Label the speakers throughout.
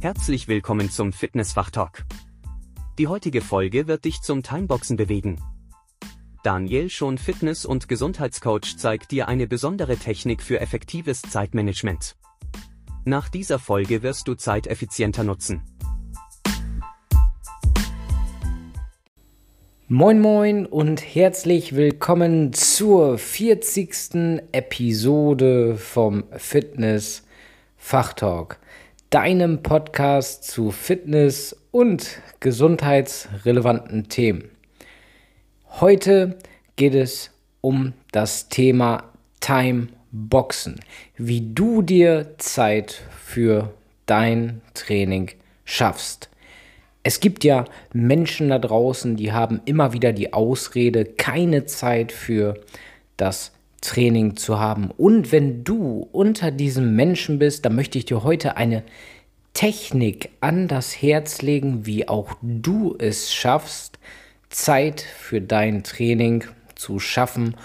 Speaker 1: Herzlich willkommen zum Fitnessfachtalk. Die heutige Folge wird dich zum Timeboxen bewegen. Daniel, schon Fitness- und Gesundheitscoach, zeigt dir eine besondere Technik für effektives Zeitmanagement. Nach dieser Folge wirst du Zeit effizienter nutzen.
Speaker 2: Moin moin und herzlich willkommen zur 40. Episode vom Fitness Fachtalk, deinem Podcast zu Fitness und gesundheitsrelevanten Themen. Heute geht es um das Thema Time Boxen, wie du dir Zeit für dein Training schaffst. Es gibt ja Menschen da draußen, die haben immer wieder die Ausrede, keine Zeit für das Training zu haben. Und wenn du unter diesen Menschen bist, dann möchte ich dir heute eine Technik an das Herz legen, wie auch du es schaffst, Zeit für dein Training zu schaffen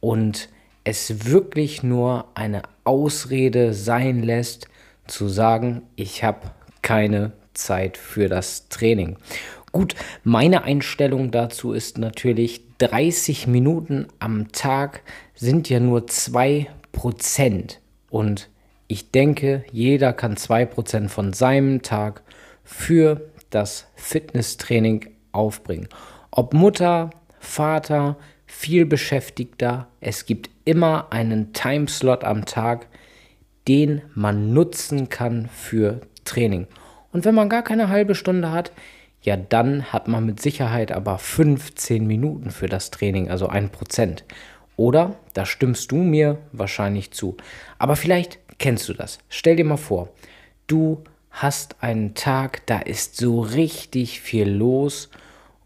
Speaker 2: und es wirklich nur eine Ausrede sein lässt, zu sagen, ich habe keine Zeit für das Training. Gut, meine Einstellung dazu ist natürlich, 30 Minuten am Tag sind ja nur 2% und ich denke, jeder kann 2% von seinem Tag für das Fitnesstraining aufbringen. Ob Mutter, Vater, viel Beschäftigter, es gibt immer einen Timeslot am Tag, den man nutzen kann für Training. Und wenn man gar keine halbe Stunde hat, ja, dann hat man mit Sicherheit aber 15 Minuten für das Training, also ein Prozent. Oder, da stimmst du mir wahrscheinlich zu. Aber vielleicht kennst du das. Stell dir mal vor, du hast einen Tag, da ist so richtig viel los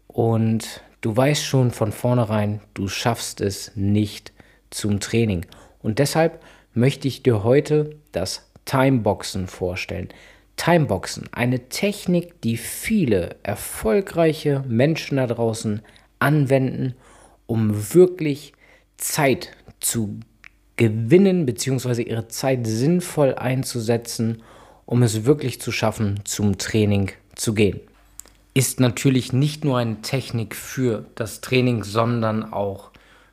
Speaker 2: und du weißt schon von vornherein, du schaffst es nicht zum Training. Und deshalb möchte ich dir heute das Timeboxen vorstellen. Timeboxen, eine Technik, die viele erfolgreiche Menschen da draußen anwenden, um wirklich Zeit zu gewinnen bzw. ihre Zeit sinnvoll einzusetzen, um es wirklich zu schaffen, zum Training zu gehen. Ist natürlich nicht nur eine Technik für das Training, sondern auch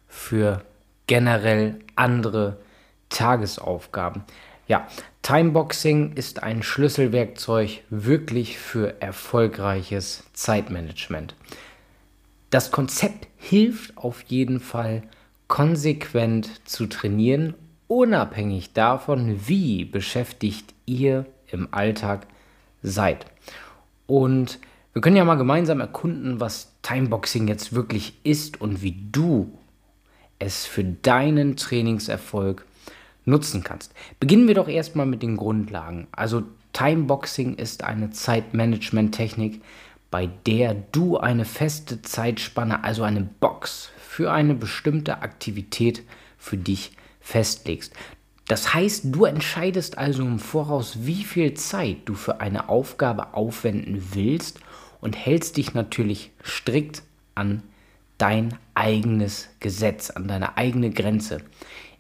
Speaker 2: für generell andere Tagesaufgaben. Ja, Timeboxing ist ein Schlüsselwerkzeug wirklich für erfolgreiches Zeitmanagement. Das Konzept hilft auf jeden Fall konsequent zu trainieren, unabhängig davon, wie beschäftigt ihr im Alltag seid. Und wir können ja mal gemeinsam erkunden, was Timeboxing jetzt wirklich ist und wie du es für deinen Trainingserfolg nutzen kannst. Beginnen wir doch erstmal mit den Grundlagen. Also Timeboxing ist eine Zeitmanagement-Technik, bei der du eine feste Zeitspanne, also eine Box für eine bestimmte Aktivität für dich festlegst. Das heißt, du entscheidest also im Voraus, wie viel Zeit du für eine Aufgabe aufwenden willst und hältst dich natürlich strikt an dein eigenes Gesetz, an deine eigene Grenze.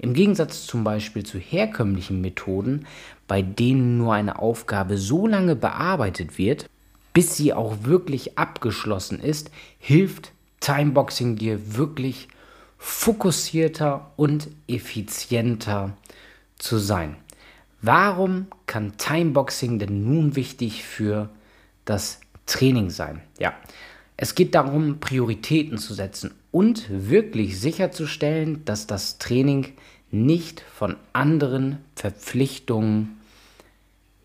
Speaker 2: Im Gegensatz zum Beispiel zu herkömmlichen Methoden, bei denen nur eine Aufgabe so lange bearbeitet wird, bis sie auch wirklich abgeschlossen ist, hilft Timeboxing dir wirklich fokussierter und effizienter zu sein. Warum kann Timeboxing denn nun wichtig für das Training sein? Ja, es geht darum, Prioritäten zu setzen und wirklich sicherzustellen, dass das Training nicht von anderen Verpflichtungen,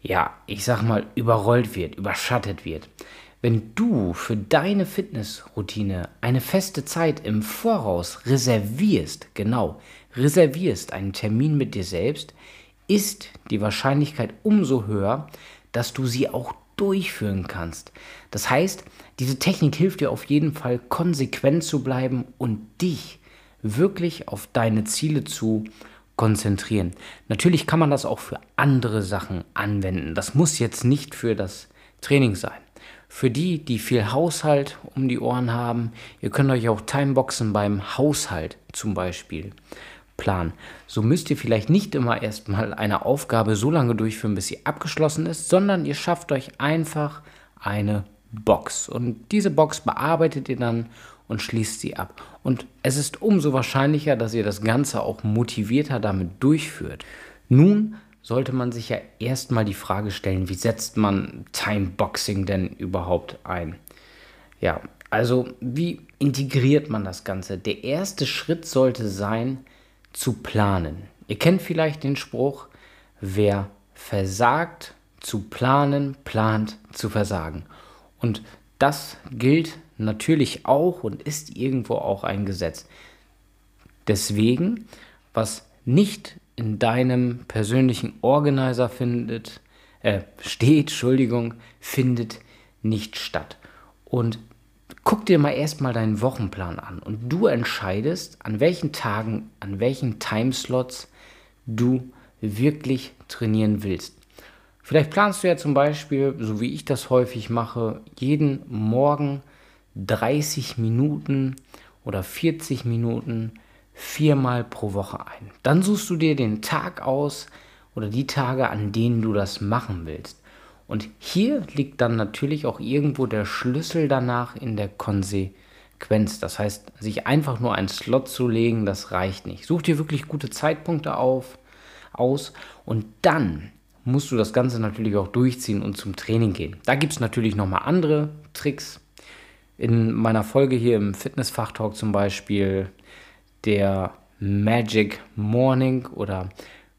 Speaker 2: ja, ich sag mal, überrollt wird, überschattet wird. Wenn du für deine Fitnessroutine eine feste Zeit im Voraus reservierst, genau, reservierst einen Termin mit dir selbst, ist die Wahrscheinlichkeit umso höher, dass du sie auch durchführen kannst. Das heißt, diese Technik hilft dir auf jeden Fall konsequent zu bleiben und dich wirklich auf deine Ziele zu konzentrieren. Natürlich kann man das auch für andere Sachen anwenden. Das muss jetzt nicht für das Training sein. Für die, die viel Haushalt um die Ohren haben, ihr könnt euch auch Timeboxen beim Haushalt zum Beispiel planen. So müsst ihr vielleicht nicht immer erstmal eine Aufgabe so lange durchführen, bis sie abgeschlossen ist, sondern ihr schafft euch einfach eine Box. Und diese Box bearbeitet ihr dann und schließt sie ab. Und es ist umso wahrscheinlicher, dass ihr das Ganze auch motivierter damit durchführt. Nun sollte man sich ja erstmal die Frage stellen, wie setzt man Timeboxing denn überhaupt ein? Ja, also wie integriert man das Ganze? Der erste Schritt sollte sein, zu planen. Ihr kennt vielleicht den Spruch, wer versagt zu planen, plant zu versagen. Und das gilt natürlich auch und ist irgendwo auch ein Gesetz. Deswegen, was nicht in deinem persönlichen Organizer findet, äh, steht, Entschuldigung, findet nicht statt. Und guck dir mal erstmal deinen Wochenplan an und du entscheidest, an welchen Tagen, an welchen Timeslots du wirklich trainieren willst. Vielleicht planst du ja zum Beispiel, so wie ich das häufig mache, jeden Morgen 30 Minuten oder 40 Minuten viermal pro Woche ein. Dann suchst du dir den Tag aus oder die Tage, an denen du das machen willst. Und hier liegt dann natürlich auch irgendwo der Schlüssel danach in der Konsequenz. Das heißt, sich einfach nur einen Slot zu legen, das reicht nicht. Such dir wirklich gute Zeitpunkte auf, aus und dann musst du das Ganze natürlich auch durchziehen und zum Training gehen. Da gibt es natürlich nochmal andere Tricks. In meiner Folge hier im Fitnessfachtalk zum Beispiel der Magic Morning oder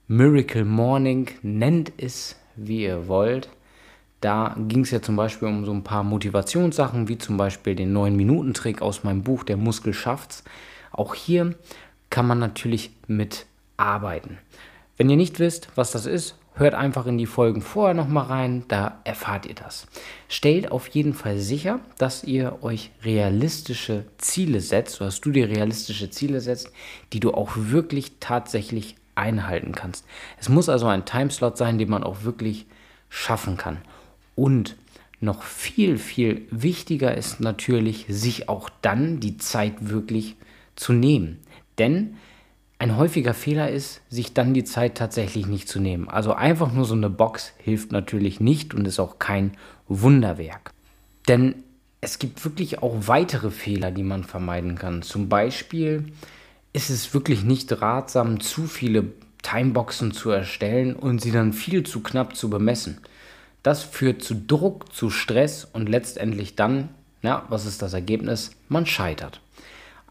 Speaker 2: Miracle Morning, nennt es wie ihr wollt. Da ging es ja zum Beispiel um so ein paar Motivationssachen, wie zum Beispiel den 9-Minuten-Trick aus meinem Buch Der Muskel schafft's. Auch hier kann man natürlich mit arbeiten. Wenn ihr nicht wisst, was das ist, hört einfach in die Folgen vorher nochmal rein, da erfahrt ihr das. Stellt auf jeden Fall sicher, dass ihr euch realistische Ziele setzt, dass du dir realistische Ziele setzt, die du auch wirklich tatsächlich einhalten kannst. Es muss also ein Timeslot sein, den man auch wirklich schaffen kann. Und noch viel, viel wichtiger ist natürlich, sich auch dann die Zeit wirklich zu nehmen. Denn ein häufiger Fehler ist, sich dann die Zeit tatsächlich nicht zu nehmen. Also einfach nur so eine Box hilft natürlich nicht und ist auch kein Wunderwerk. Denn es gibt wirklich auch weitere Fehler, die man vermeiden kann. Zum Beispiel ist es wirklich nicht ratsam, zu viele Timeboxen zu erstellen und sie dann viel zu knapp zu bemessen. Das führt zu Druck, zu Stress und letztendlich dann, ja, was ist das Ergebnis? Man scheitert.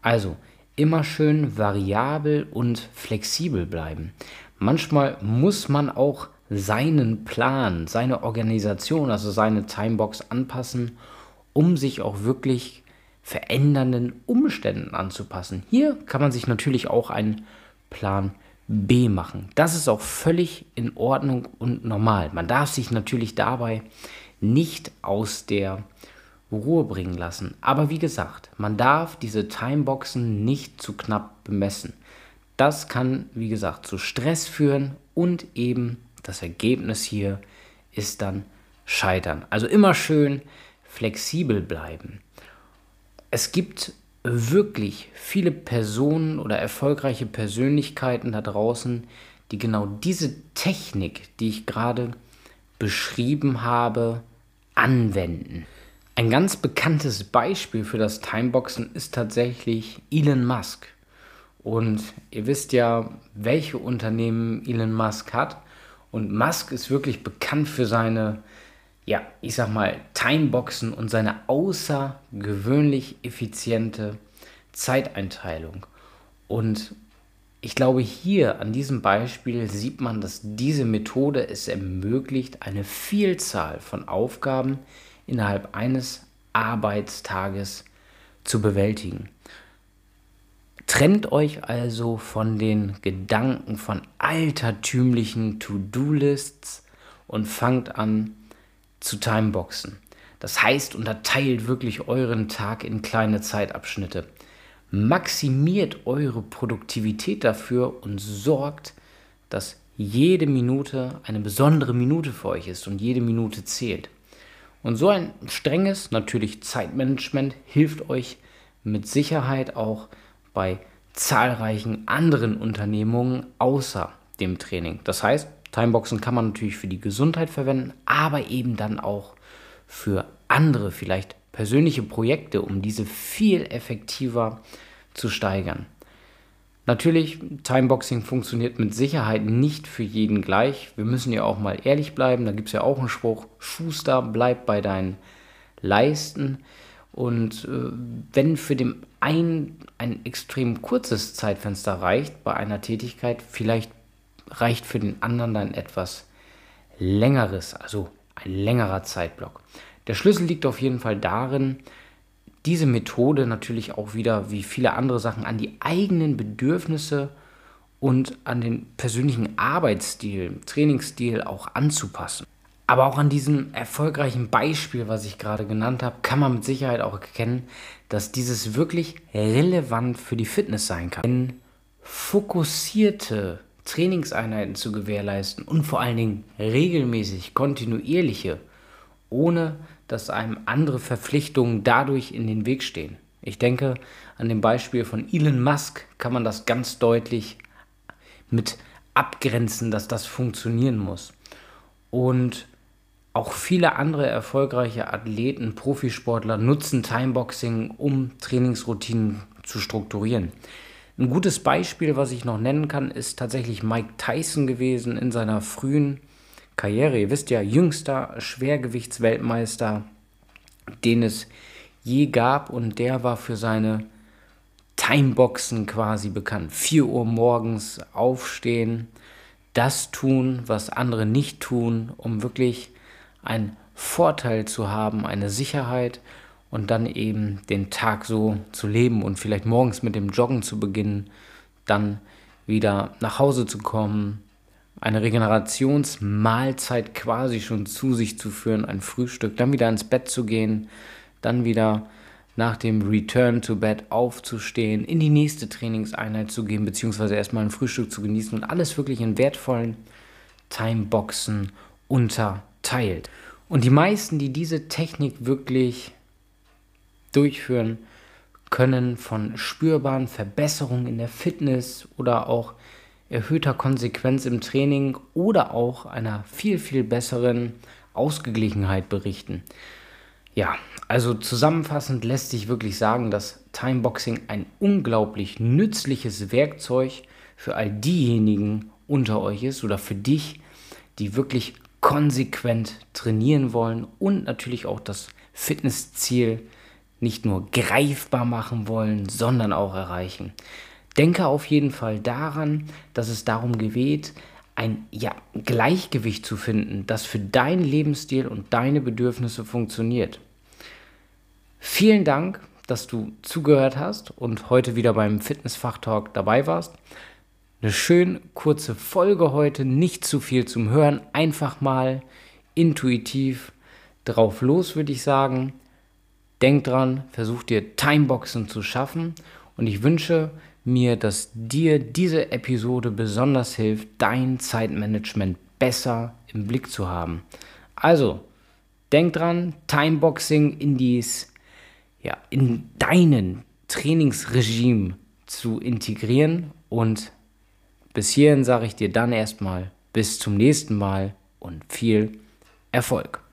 Speaker 2: Also immer schön variabel und flexibel bleiben. Manchmal muss man auch seinen Plan, seine Organisation, also seine Timebox anpassen, um sich auch wirklich verändernden Umständen anzupassen. Hier kann man sich natürlich auch einen Plan B machen. Das ist auch völlig in Ordnung und normal. Man darf sich natürlich dabei nicht aus der Ruhe bringen lassen. Aber wie gesagt, man darf diese Timeboxen nicht zu knapp bemessen. Das kann, wie gesagt, zu Stress führen und eben das Ergebnis hier ist dann Scheitern. Also immer schön flexibel bleiben. Es gibt wirklich viele Personen oder erfolgreiche Persönlichkeiten da draußen, die genau diese Technik, die ich gerade beschrieben habe, anwenden. Ein ganz bekanntes Beispiel für das Timeboxen ist tatsächlich Elon Musk. Und ihr wisst ja, welche Unternehmen Elon Musk hat. Und Musk ist wirklich bekannt für seine ja, ich sag mal, Timeboxen und seine außergewöhnlich effiziente Zeiteinteilung. Und ich glaube, hier an diesem Beispiel sieht man, dass diese Methode es ermöglicht, eine Vielzahl von Aufgaben innerhalb eines Arbeitstages zu bewältigen. Trennt euch also von den Gedanken von altertümlichen To-Do-Lists und fangt an, zu Timeboxen. Das heißt, unterteilt wirklich euren Tag in kleine Zeitabschnitte. Maximiert eure Produktivität dafür und sorgt, dass jede Minute eine besondere Minute für euch ist und jede Minute zählt. Und so ein strenges, natürlich Zeitmanagement hilft euch mit Sicherheit auch bei zahlreichen anderen Unternehmungen außer dem Training. Das heißt, Timeboxen kann man natürlich für die Gesundheit verwenden, aber eben dann auch für andere, vielleicht persönliche Projekte, um diese viel effektiver zu steigern. Natürlich, Timeboxing funktioniert mit Sicherheit nicht für jeden gleich. Wir müssen ja auch mal ehrlich bleiben. Da gibt es ja auch einen Spruch, Schuster, bleib bei deinen Leisten. Und äh, wenn für den einen ein extrem kurzes Zeitfenster reicht bei einer Tätigkeit, vielleicht reicht für den anderen dann etwas längeres, also ein längerer Zeitblock. Der Schlüssel liegt auf jeden Fall darin, diese Methode natürlich auch wieder wie viele andere Sachen an die eigenen Bedürfnisse und an den persönlichen Arbeitsstil, Trainingsstil auch anzupassen. Aber auch an diesem erfolgreichen Beispiel, was ich gerade genannt habe, kann man mit Sicherheit auch erkennen, dass dieses wirklich relevant für die Fitness sein kann. Denn fokussierte Trainingseinheiten zu gewährleisten und vor allen Dingen regelmäßig, kontinuierliche, ohne dass einem andere Verpflichtungen dadurch in den Weg stehen. Ich denke, an dem Beispiel von Elon Musk kann man das ganz deutlich mit abgrenzen, dass das funktionieren muss. Und auch viele andere erfolgreiche Athleten, Profisportler nutzen Timeboxing, um Trainingsroutinen zu strukturieren. Ein gutes Beispiel, was ich noch nennen kann, ist tatsächlich Mike Tyson gewesen in seiner frühen Karriere. Ihr wisst ja, jüngster Schwergewichtsweltmeister, den es je gab und der war für seine Timeboxen quasi bekannt. 4 Uhr morgens aufstehen, das tun, was andere nicht tun, um wirklich einen Vorteil zu haben, eine Sicherheit und dann eben den Tag so zu leben und vielleicht morgens mit dem Joggen zu beginnen, dann wieder nach Hause zu kommen, eine Regenerationsmahlzeit quasi schon zu sich zu führen, ein Frühstück, dann wieder ins Bett zu gehen, dann wieder nach dem Return to Bed aufzustehen, in die nächste Trainingseinheit zu gehen, beziehungsweise erstmal ein Frühstück zu genießen und alles wirklich in wertvollen Timeboxen unterteilt. Und die meisten, die diese Technik wirklich durchführen, können von spürbaren Verbesserungen in der Fitness oder auch erhöhter Konsequenz im Training oder auch einer viel, viel besseren Ausgeglichenheit berichten. Ja, also zusammenfassend lässt sich wirklich sagen, dass Timeboxing ein unglaublich nützliches Werkzeug für all diejenigen unter euch ist oder für dich, die wirklich konsequent trainieren wollen und natürlich auch das Fitnessziel nicht nur greifbar machen wollen, sondern auch erreichen. Denke auf jeden Fall daran, dass es darum geht, ein ja, Gleichgewicht zu finden, das für deinen Lebensstil und deine Bedürfnisse funktioniert. Vielen Dank, dass du zugehört hast und heute wieder beim Fitnessfachtalk dabei warst. Eine schön kurze Folge heute, nicht zu viel zum Hören, einfach mal intuitiv drauf los, würde ich sagen. Denk dran, versuch dir Timeboxen zu schaffen und ich wünsche mir, dass dir diese Episode besonders hilft, dein Zeitmanagement besser im Blick zu haben. Also, denk dran, Timeboxing in dies, ja, in deinen Trainingsregime zu integrieren und bis hierhin sage ich dir dann erstmal bis zum nächsten Mal und viel Erfolg.